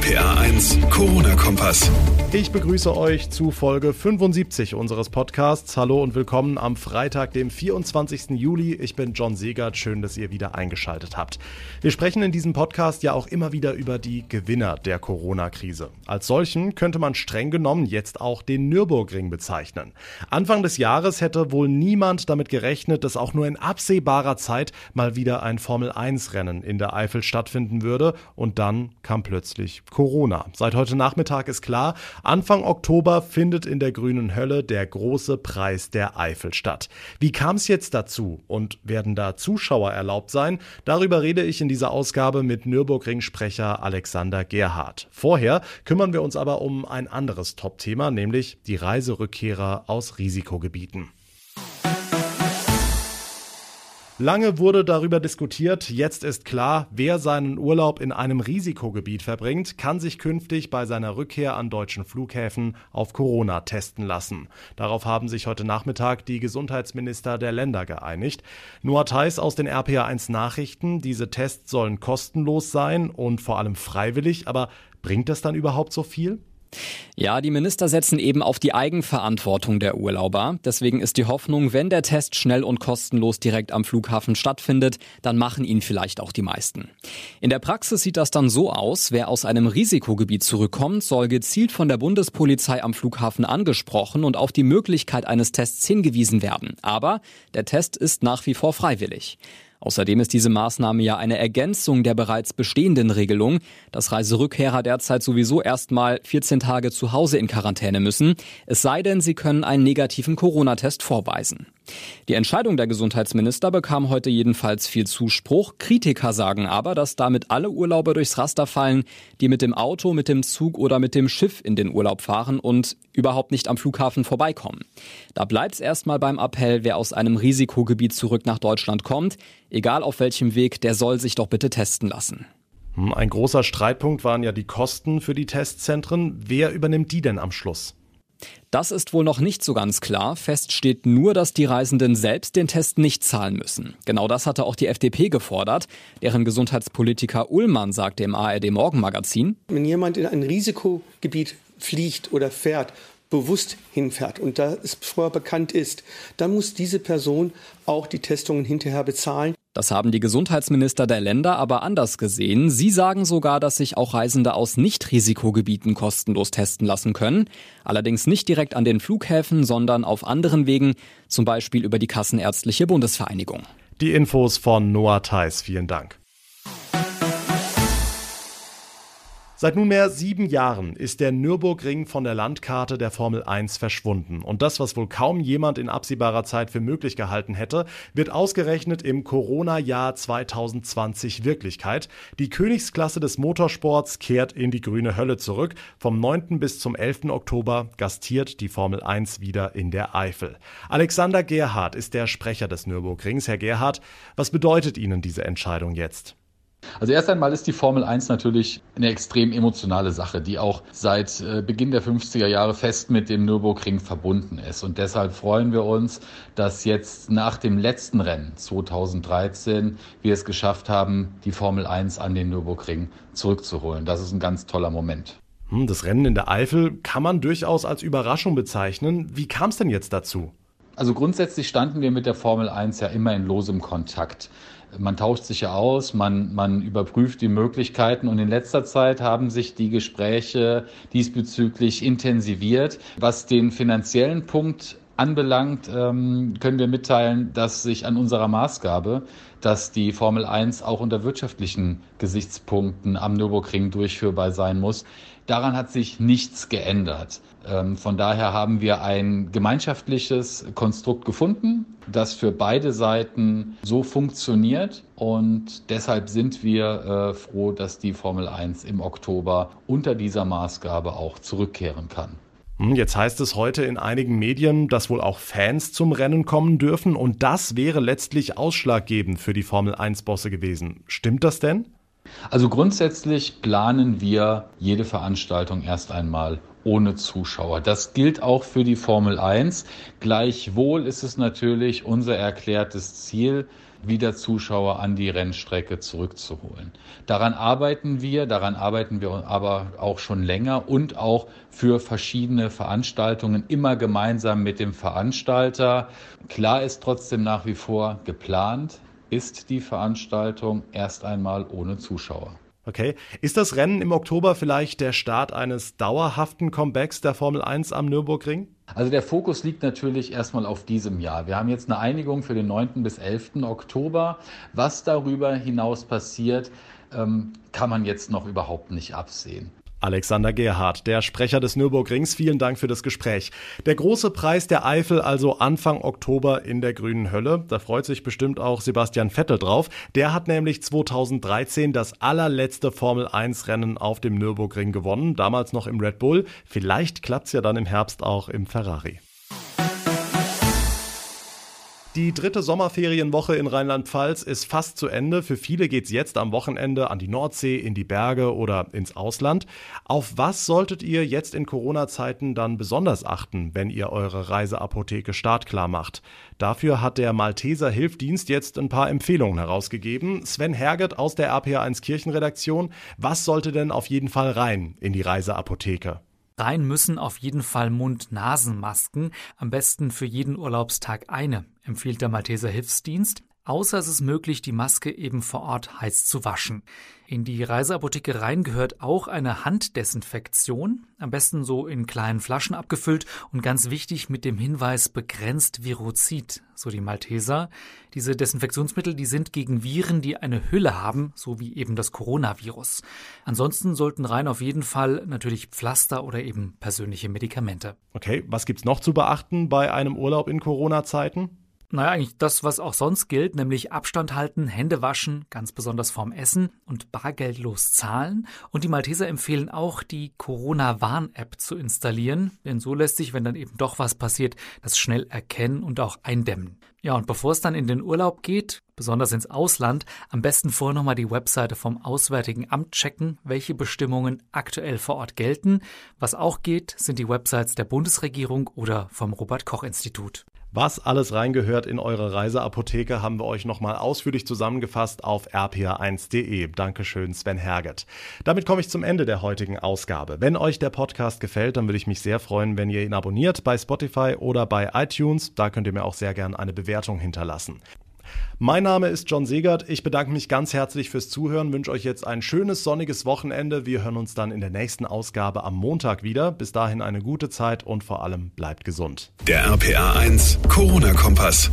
RPA 1, Corona-Kompass. Ich begrüße euch zu Folge 75 unseres Podcasts. Hallo und willkommen am Freitag, dem 24. Juli. Ich bin John Segert. Schön, dass ihr wieder eingeschaltet habt. Wir sprechen in diesem Podcast ja auch immer wieder über die Gewinner der Corona-Krise. Als solchen könnte man streng genommen jetzt auch den Nürburgring bezeichnen. Anfang des Jahres hätte wohl niemand damit gerechnet, dass auch nur in absehbarer Zeit mal wieder ein Formel-1-Rennen in der Eifel stattfinden würde. Und dann kam plötzlich Corona. Seit heute Nachmittag ist klar, Anfang Oktober findet in der grünen Hölle der große Preis der Eifel statt. Wie kam es jetzt dazu und werden da Zuschauer erlaubt sein? Darüber rede ich in dieser Ausgabe mit Nürburgring-Sprecher Alexander Gerhardt. Vorher kümmern wir uns aber um ein anderes Top-Thema, nämlich die Reiserückkehrer aus Risikogebieten. Lange wurde darüber diskutiert. Jetzt ist klar, wer seinen Urlaub in einem Risikogebiet verbringt, kann sich künftig bei seiner Rückkehr an deutschen Flughäfen auf Corona testen lassen. Darauf haben sich heute Nachmittag die Gesundheitsminister der Länder geeinigt. Noah Theis aus den RPA1 Nachrichten. Diese Tests sollen kostenlos sein und vor allem freiwillig. Aber bringt das dann überhaupt so viel? Ja, die Minister setzen eben auf die Eigenverantwortung der Urlauber. Deswegen ist die Hoffnung, wenn der Test schnell und kostenlos direkt am Flughafen stattfindet, dann machen ihn vielleicht auch die meisten. In der Praxis sieht das dann so aus, wer aus einem Risikogebiet zurückkommt, soll gezielt von der Bundespolizei am Flughafen angesprochen und auf die Möglichkeit eines Tests hingewiesen werden. Aber der Test ist nach wie vor freiwillig. Außerdem ist diese Maßnahme ja eine Ergänzung der bereits bestehenden Regelung, dass Reiserückkehrer derzeit sowieso erstmal 14 Tage zu Hause in Quarantäne müssen, es sei denn, sie können einen negativen Corona-Test vorweisen. Die Entscheidung der Gesundheitsminister bekam heute jedenfalls viel Zuspruch. Kritiker sagen aber, dass damit alle Urlauber durchs Raster fallen, die mit dem Auto, mit dem Zug oder mit dem Schiff in den Urlaub fahren und überhaupt nicht am Flughafen vorbeikommen. Da bleibt es erstmal beim Appell, wer aus einem Risikogebiet zurück nach Deutschland kommt, egal auf welchem Weg, der soll sich doch bitte testen lassen. Hm, ein großer Streitpunkt waren ja die Kosten für die Testzentren. Wer übernimmt die denn am Schluss? Das ist wohl noch nicht so ganz klar. Fest steht nur, dass die Reisenden selbst den Test nicht zahlen müssen. Genau das hatte auch die FDP gefordert. Deren Gesundheitspolitiker Ullmann sagte im ARD Morgenmagazin. Wenn jemand in ein Risikogebiet fliegt oder fährt, bewusst hinfährt und da es vorher bekannt ist, dann muss diese Person auch die Testungen hinterher bezahlen. Das haben die Gesundheitsminister der Länder aber anders gesehen. Sie sagen sogar, dass sich auch Reisende aus Nicht-Risikogebieten kostenlos testen lassen können. Allerdings nicht direkt an den Flughäfen, sondern auf anderen Wegen, zum Beispiel über die Kassenärztliche Bundesvereinigung. Die Infos von Noah Theis. Vielen Dank. Seit nunmehr sieben Jahren ist der Nürburgring von der Landkarte der Formel 1 verschwunden. Und das, was wohl kaum jemand in absehbarer Zeit für möglich gehalten hätte, wird ausgerechnet im Corona-Jahr 2020 Wirklichkeit. Die Königsklasse des Motorsports kehrt in die grüne Hölle zurück. Vom 9. bis zum 11. Oktober gastiert die Formel 1 wieder in der Eifel. Alexander Gerhardt ist der Sprecher des Nürburgrings. Herr Gerhardt, was bedeutet Ihnen diese Entscheidung jetzt? Also erst einmal ist die Formel 1 natürlich eine extrem emotionale Sache, die auch seit äh, Beginn der 50er Jahre fest mit dem Nürburgring verbunden ist. Und deshalb freuen wir uns, dass jetzt nach dem letzten Rennen 2013 wir es geschafft haben, die Formel 1 an den Nürburgring zurückzuholen. Das ist ein ganz toller Moment. Hm, das Rennen in der Eifel kann man durchaus als Überraschung bezeichnen. Wie kam es denn jetzt dazu? Also grundsätzlich standen wir mit der Formel 1 ja immer in losem Kontakt man tauscht sich ja aus, man, man überprüft die Möglichkeiten und in letzter Zeit haben sich die Gespräche diesbezüglich intensiviert. Was den finanziellen Punkt anbelangt, ähm, können wir mitteilen, dass sich an unserer Maßgabe, dass die Formel 1 auch unter wirtschaftlichen Gesichtspunkten am Nürburgring durchführbar sein muss, daran hat sich nichts geändert. Ähm, von daher haben wir ein gemeinschaftliches Konstrukt gefunden, das für beide Seiten so funktioniert. Und deshalb sind wir äh, froh, dass die Formel 1 im Oktober unter dieser Maßgabe auch zurückkehren kann. Hm, jetzt heißt es heute in einigen Medien, dass wohl auch Fans zum Rennen kommen dürfen und das wäre letztlich ausschlaggebend für die Formel 1-Bosse gewesen. Stimmt das denn? Also grundsätzlich planen wir jede Veranstaltung erst einmal ohne Zuschauer. Das gilt auch für die Formel 1. Gleichwohl ist es natürlich unser erklärtes Ziel, wieder Zuschauer an die Rennstrecke zurückzuholen. Daran arbeiten wir, daran arbeiten wir aber auch schon länger und auch für verschiedene Veranstaltungen immer gemeinsam mit dem Veranstalter. Klar ist trotzdem nach wie vor geplant, ist die Veranstaltung erst einmal ohne Zuschauer. Okay. Ist das Rennen im Oktober vielleicht der Start eines dauerhaften Comebacks der Formel 1 am Nürburgring? Also der Fokus liegt natürlich erstmal auf diesem Jahr. Wir haben jetzt eine Einigung für den 9. bis 11. Oktober. Was darüber hinaus passiert, ähm, kann man jetzt noch überhaupt nicht absehen. Alexander Gerhardt, der Sprecher des Nürburgrings, vielen Dank für das Gespräch. Der große Preis der Eifel also Anfang Oktober in der grünen Hölle. Da freut sich bestimmt auch Sebastian Vettel drauf. Der hat nämlich 2013 das allerletzte Formel 1 Rennen auf dem Nürburgring gewonnen, damals noch im Red Bull. Vielleicht klappt's ja dann im Herbst auch im Ferrari. Die dritte Sommerferienwoche in Rheinland-Pfalz ist fast zu Ende. Für viele geht's jetzt am Wochenende an die Nordsee, in die Berge oder ins Ausland. Auf was solltet ihr jetzt in Corona-Zeiten dann besonders achten, wenn ihr eure Reiseapotheke startklar macht? Dafür hat der Malteser Hilfdienst jetzt ein paar Empfehlungen herausgegeben. Sven Herget aus der RPA1 Kirchenredaktion. Was sollte denn auf jeden Fall rein in die Reiseapotheke? Rein müssen auf jeden Fall Mund-Nasen-Masken, am besten für jeden Urlaubstag eine, empfiehlt der Malteser Hilfsdienst. Außer es ist möglich, die Maske eben vor Ort heiß zu waschen. In die Reiseapotheke rein gehört auch eine Handdesinfektion, am besten so in kleinen Flaschen abgefüllt und ganz wichtig mit dem Hinweis begrenzt Virozid, so die Malteser. Diese Desinfektionsmittel, die sind gegen Viren, die eine Hülle haben, so wie eben das Coronavirus. Ansonsten sollten rein auf jeden Fall natürlich Pflaster oder eben persönliche Medikamente. Okay, was gibt's noch zu beachten bei einem Urlaub in Corona-Zeiten? Naja, eigentlich das, was auch sonst gilt, nämlich Abstand halten, Hände waschen, ganz besonders vorm Essen und bargeldlos zahlen. Und die Malteser empfehlen auch, die Corona-Warn-App zu installieren, denn so lässt sich, wenn dann eben doch was passiert, das schnell erkennen und auch eindämmen. Ja, und bevor es dann in den Urlaub geht, besonders ins Ausland, am besten vorher nochmal die Webseite vom Auswärtigen Amt checken, welche Bestimmungen aktuell vor Ort gelten. Was auch geht, sind die Websites der Bundesregierung oder vom Robert Koch Institut. Was alles reingehört in eure Reiseapotheke, haben wir euch nochmal ausführlich zusammengefasst auf rpa1.de. Dankeschön, Sven Herget. Damit komme ich zum Ende der heutigen Ausgabe. Wenn euch der Podcast gefällt, dann würde ich mich sehr freuen, wenn ihr ihn abonniert bei Spotify oder bei iTunes. Da könnt ihr mir auch sehr gerne eine Bewertung hinterlassen. Mein Name ist John Segert. Ich bedanke mich ganz herzlich fürs Zuhören, wünsche euch jetzt ein schönes sonniges Wochenende. Wir hören uns dann in der nächsten Ausgabe am Montag wieder. Bis dahin eine gute Zeit und vor allem bleibt gesund. Der RPA 1 Corona-Kompass.